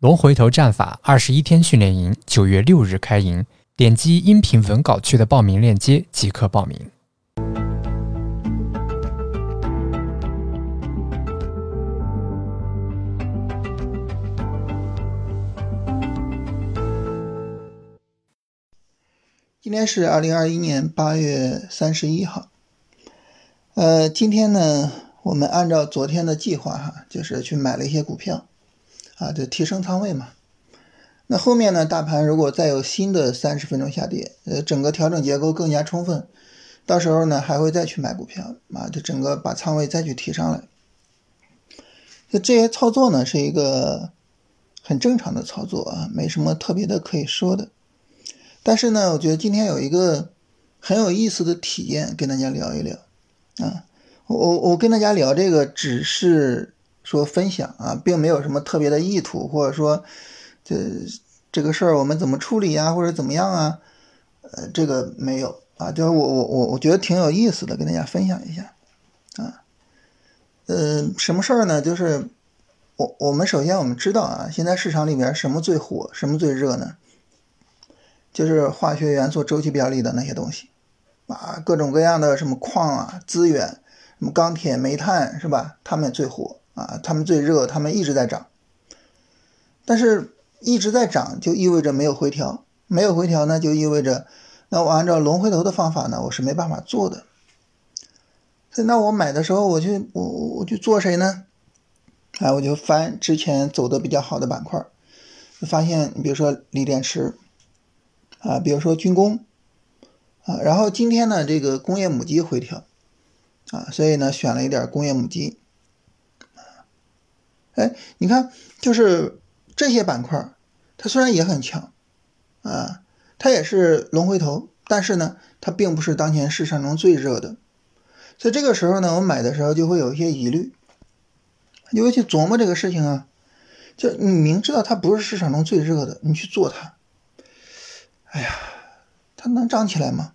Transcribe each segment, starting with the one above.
龙回头战法二十一天训练营九月六日开营，点击音频文稿区的报名链接即可报名。今天是二零二一年八月三十一号。呃，今天呢，我们按照昨天的计划哈，就是去买了一些股票，啊，就提升仓位嘛。那后面呢，大盘如果再有新的三十分钟下跌，呃，整个调整结构更加充分，到时候呢，还会再去买股票，啊，就整个把仓位再去提上来。就这些操作呢，是一个很正常的操作啊，没什么特别的可以说的。但是呢，我觉得今天有一个很有意思的体验，跟大家聊一聊。啊，我我跟大家聊这个只是说分享啊，并没有什么特别的意图，或者说这这个事儿我们怎么处理呀，或者怎么样啊？呃，这个没有啊，就是我我我我觉得挺有意思的，跟大家分享一下啊。呃，什么事儿呢？就是我我们首先我们知道啊，现在市场里边什么最火，什么最热呢？就是化学元素周期表里的那些东西。啊，各种各样的什么矿啊、资源，什么钢铁、煤炭，是吧？他们最火啊，他们最热，他们一直在涨。但是一直在涨，就意味着没有回调，没有回调呢，就意味着，那我按照龙回头的方法呢，我是没办法做的。那我买的时候，我去我我去做谁呢？哎，我就翻之前走的比较好的板块，发现比如说锂电池，啊，比如说军工。啊，然后今天呢，这个工业母机回调，啊，所以呢选了一点工业母机，哎，你看，就是这些板块，它虽然也很强，啊，它也是龙回头，但是呢，它并不是当前市场中最热的，所以这个时候呢，我买的时候就会有一些疑虑，就会去琢磨这个事情啊，就你明知道它不是市场中最热的，你去做它，哎呀，它能涨起来吗？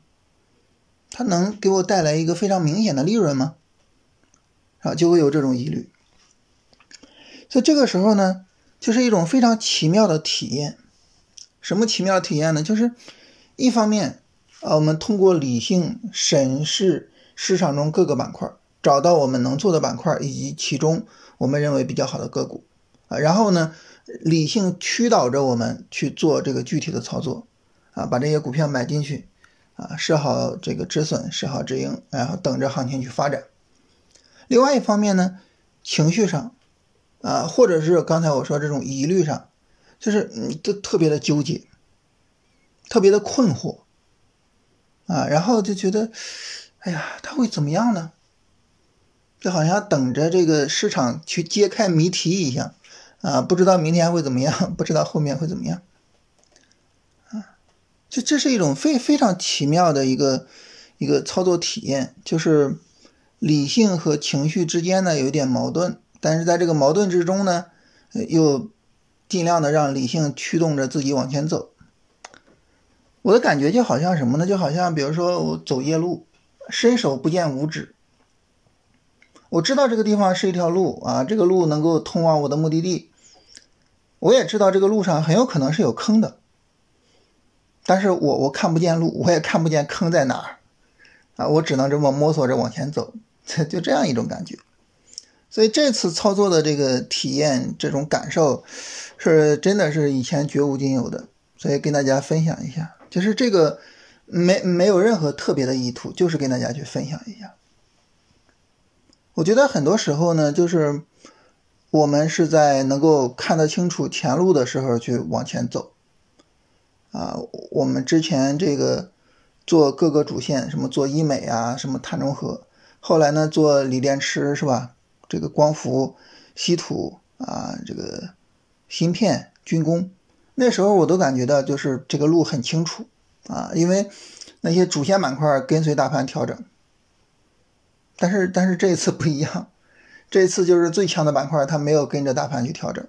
它能给我带来一个非常明显的利润吗？啊，就会有这种疑虑。所以这个时候呢，就是一种非常奇妙的体验。什么奇妙体验呢？就是一方面啊，我们通过理性审视市场中各个板块，找到我们能做的板块以及其中我们认为比较好的个股啊，然后呢，理性驱导着我们去做这个具体的操作啊，把这些股票买进去。啊，设好这个止损，设好止盈，然后等着行情去发展。另外一方面呢，情绪上，啊，或者是刚才我说这种疑虑上，就是嗯，都特别的纠结，特别的困惑，啊，然后就觉得，哎呀，他会怎么样呢？就好像等着这个市场去揭开谜题一样，啊，不知道明天会怎么样，不知道后面会怎么样。这这是一种非非常奇妙的一个一个操作体验，就是理性和情绪之间呢有一点矛盾，但是在这个矛盾之中呢，又尽量的让理性驱动着自己往前走。我的感觉就好像什么呢？就好像比如说我走夜路，伸手不见五指，我知道这个地方是一条路啊，这个路能够通往我的目的地，我也知道这个路上很有可能是有坑的。但是我我看不见路，我也看不见坑在哪儿，啊，我只能这么摸索着往前走，就这样一种感觉。所以这次操作的这个体验，这种感受，是真的是以前绝无仅有的。所以跟大家分享一下，就是这个没没有任何特别的意图，就是跟大家去分享一下。我觉得很多时候呢，就是我们是在能够看得清楚前路的时候去往前走。啊，我们之前这个做各个主线，什么做医美啊，什么碳中和，后来呢做锂电池是吧？这个光伏、稀土啊，这个芯片、军工，那时候我都感觉到就是这个路很清楚啊，因为那些主线板块跟随大盘调整。但是但是这一次不一样，这一次就是最强的板块它没有跟着大盘去调整。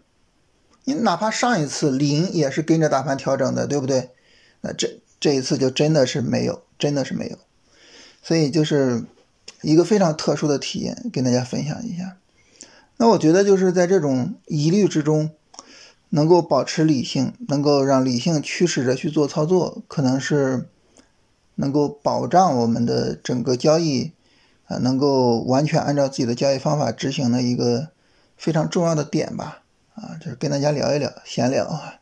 你哪怕上一次零也是跟着大盘调整的，对不对？那这这一次就真的是没有，真的是没有，所以就是一个非常特殊的体验，跟大家分享一下。那我觉得就是在这种疑虑之中，能够保持理性，能够让理性驱使着去做操作，可能是能够保障我们的整个交易啊，能够完全按照自己的交易方法执行的一个非常重要的点吧。啊，就是跟大家聊一聊，闲聊啊。